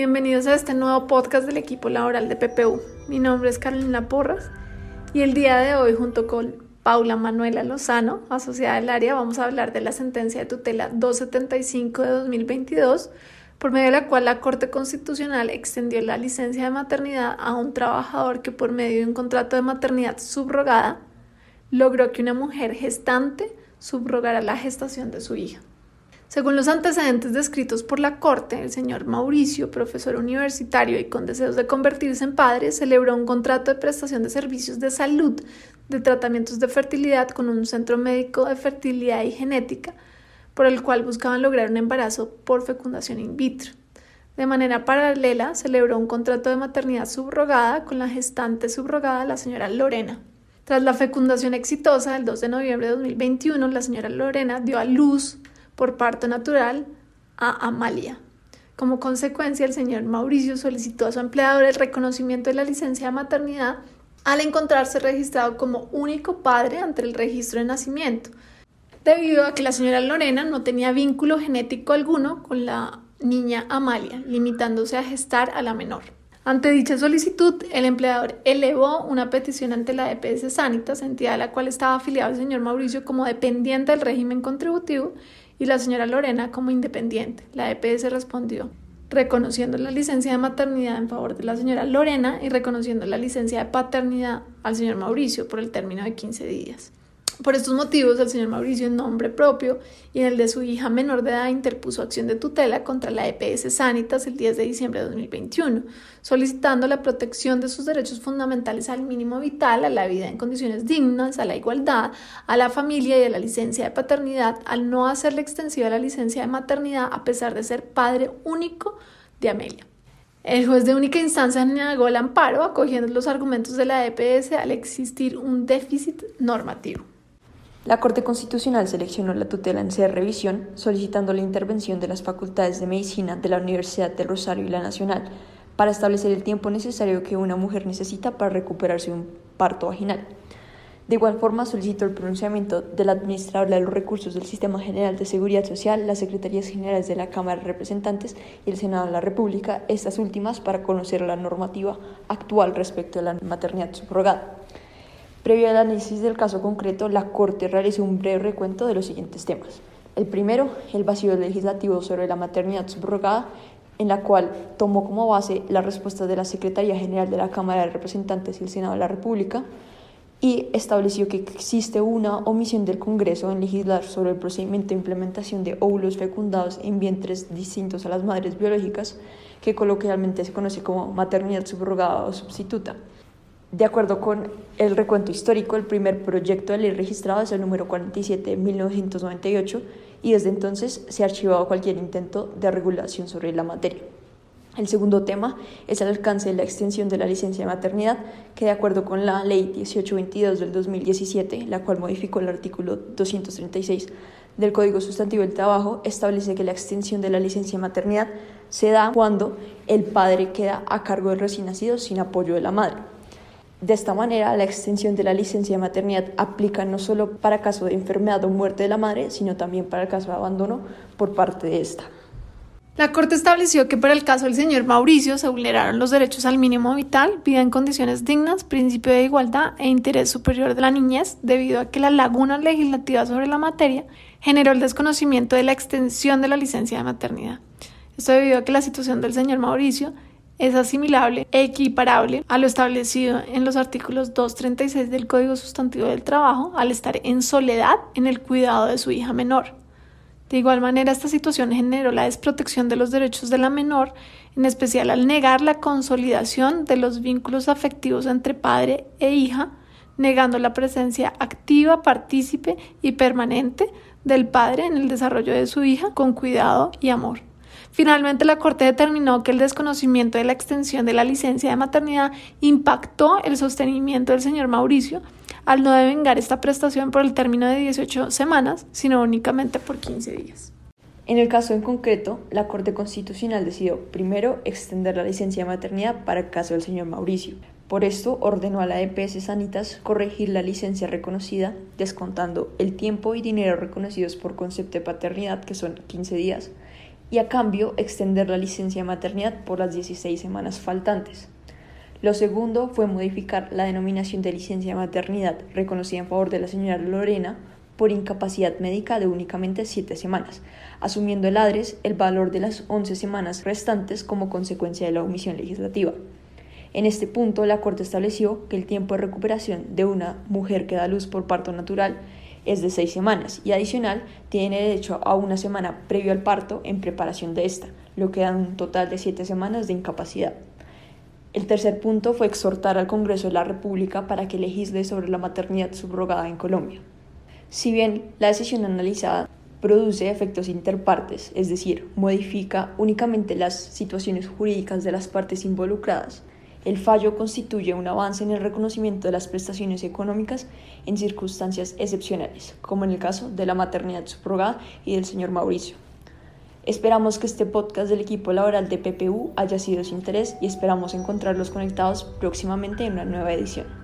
Bienvenidos a este nuevo podcast del equipo laboral de PPU. Mi nombre es Carolina Porras y el día de hoy junto con Paula Manuela Lozano, asociada del área, vamos a hablar de la sentencia de tutela 275 de 2022, por medio de la cual la Corte Constitucional extendió la licencia de maternidad a un trabajador que por medio de un contrato de maternidad subrogada logró que una mujer gestante subrogara la gestación de su hija. Según los antecedentes descritos por la Corte, el señor Mauricio, profesor universitario y con deseos de convertirse en padre, celebró un contrato de prestación de servicios de salud de tratamientos de fertilidad con un centro médico de fertilidad y genética, por el cual buscaban lograr un embarazo por fecundación in vitro. De manera paralela, celebró un contrato de maternidad subrogada con la gestante subrogada, la señora Lorena. Tras la fecundación exitosa del 2 de noviembre de 2021, la señora Lorena dio a luz por parto natural a Amalia. Como consecuencia, el señor Mauricio solicitó a su empleador el reconocimiento de la licencia de maternidad al encontrarse registrado como único padre ante el registro de nacimiento, debido a que la señora Lorena no tenía vínculo genético alguno con la niña Amalia, limitándose a gestar a la menor. Ante dicha solicitud, el empleador elevó una petición ante la EPS Sanitas, entidad a la cual estaba afiliado el señor Mauricio como dependiente del régimen contributivo, y la señora Lorena como independiente. La EPS respondió reconociendo la licencia de maternidad en favor de la señora Lorena y reconociendo la licencia de paternidad al señor Mauricio por el término de 15 días. Por estos motivos, el señor Mauricio, en nombre propio y en el de su hija menor de edad, interpuso acción de tutela contra la EPS Sanitas el 10 de diciembre de 2021, solicitando la protección de sus derechos fundamentales al mínimo vital, a la vida en condiciones dignas, a la igualdad, a la familia y a la licencia de paternidad, al no hacerle extensiva la licencia de maternidad a pesar de ser padre único de Amelia. El juez de única instancia negó el amparo, acogiendo los argumentos de la EPS al existir un déficit normativo. La Corte Constitucional seleccionó la tutela en sede de revisión, solicitando la intervención de las facultades de medicina de la Universidad del Rosario y la Nacional para establecer el tiempo necesario que una mujer necesita para recuperarse de un parto vaginal. De igual forma, solicitó el pronunciamiento del administrador de los recursos del Sistema General de Seguridad Social, las Secretarías Generales de la Cámara de Representantes y el Senado de la República, estas últimas para conocer la normativa actual respecto a la maternidad subrogada. Previo al análisis del caso concreto, la Corte realizó un breve recuento de los siguientes temas. El primero, el vacío legislativo sobre la maternidad subrogada, en la cual tomó como base la respuesta de la Secretaría General de la Cámara de Representantes y el Senado de la República y estableció que existe una omisión del Congreso en legislar sobre el procedimiento de implementación de óvulos fecundados en vientres distintos a las madres biológicas, que coloquialmente se conoce como maternidad subrogada o sustituta. De acuerdo con el recuento histórico, el primer proyecto de ley registrado es el número 47 de 1998 y desde entonces se ha archivado cualquier intento de regulación sobre la materia. El segundo tema es el alcance de la extensión de la licencia de maternidad, que de acuerdo con la Ley 1822 del 2017, la cual modificó el artículo 236 del Código Sustantivo del Trabajo, establece que la extensión de la licencia de maternidad se da cuando el padre queda a cargo del recién nacido sin apoyo de la madre. De esta manera, la extensión de la licencia de maternidad aplica no solo para caso de enfermedad o muerte de la madre, sino también para el caso de abandono por parte de esta. La Corte estableció que para el caso del señor Mauricio se vulneraron los derechos al mínimo vital, vida en condiciones dignas, principio de igualdad e interés superior de la niñez, debido a que la laguna legislativa sobre la materia generó el desconocimiento de la extensión de la licencia de maternidad. Esto debido a que la situación del señor Mauricio es asimilable equiparable a lo establecido en los artículos 236 del Código Sustantivo del Trabajo al estar en soledad en el cuidado de su hija menor. De igual manera, esta situación generó la desprotección de los derechos de la menor, en especial al negar la consolidación de los vínculos afectivos entre padre e hija, negando la presencia activa, partícipe y permanente del padre en el desarrollo de su hija con cuidado y amor. Finalmente, la Corte determinó que el desconocimiento de la extensión de la licencia de maternidad impactó el sostenimiento del señor Mauricio al no devengar esta prestación por el término de 18 semanas, sino únicamente por 15 días. En el caso en concreto, la Corte Constitucional decidió primero extender la licencia de maternidad para el caso del señor Mauricio. Por esto ordenó a la EPS Sanitas corregir la licencia reconocida, descontando el tiempo y dinero reconocidos por concepto de paternidad, que son 15 días, y a cambio extender la licencia de maternidad por las 16 semanas faltantes. Lo segundo fue modificar la denominación de licencia de maternidad reconocida en favor de la señora Lorena por incapacidad médica de únicamente 7 semanas, asumiendo el ADRES el valor de las 11 semanas restantes como consecuencia de la omisión legislativa. En este punto, la Corte estableció que el tiempo de recuperación de una mujer que da luz por parto natural es de seis semanas y adicional tiene derecho a una semana previo al parto en preparación de esta, lo que da un total de siete semanas de incapacidad. El tercer punto fue exhortar al Congreso de la República para que legisle sobre la maternidad subrogada en Colombia. Si bien la decisión analizada produce efectos interpartes, es decir, modifica únicamente las situaciones jurídicas de las partes involucradas, el fallo constituye un avance en el reconocimiento de las prestaciones económicas en circunstancias excepcionales, como en el caso de la maternidad subrogada y del señor Mauricio. Esperamos que este podcast del equipo laboral de PPU haya sido de su interés y esperamos encontrarlos conectados próximamente en una nueva edición.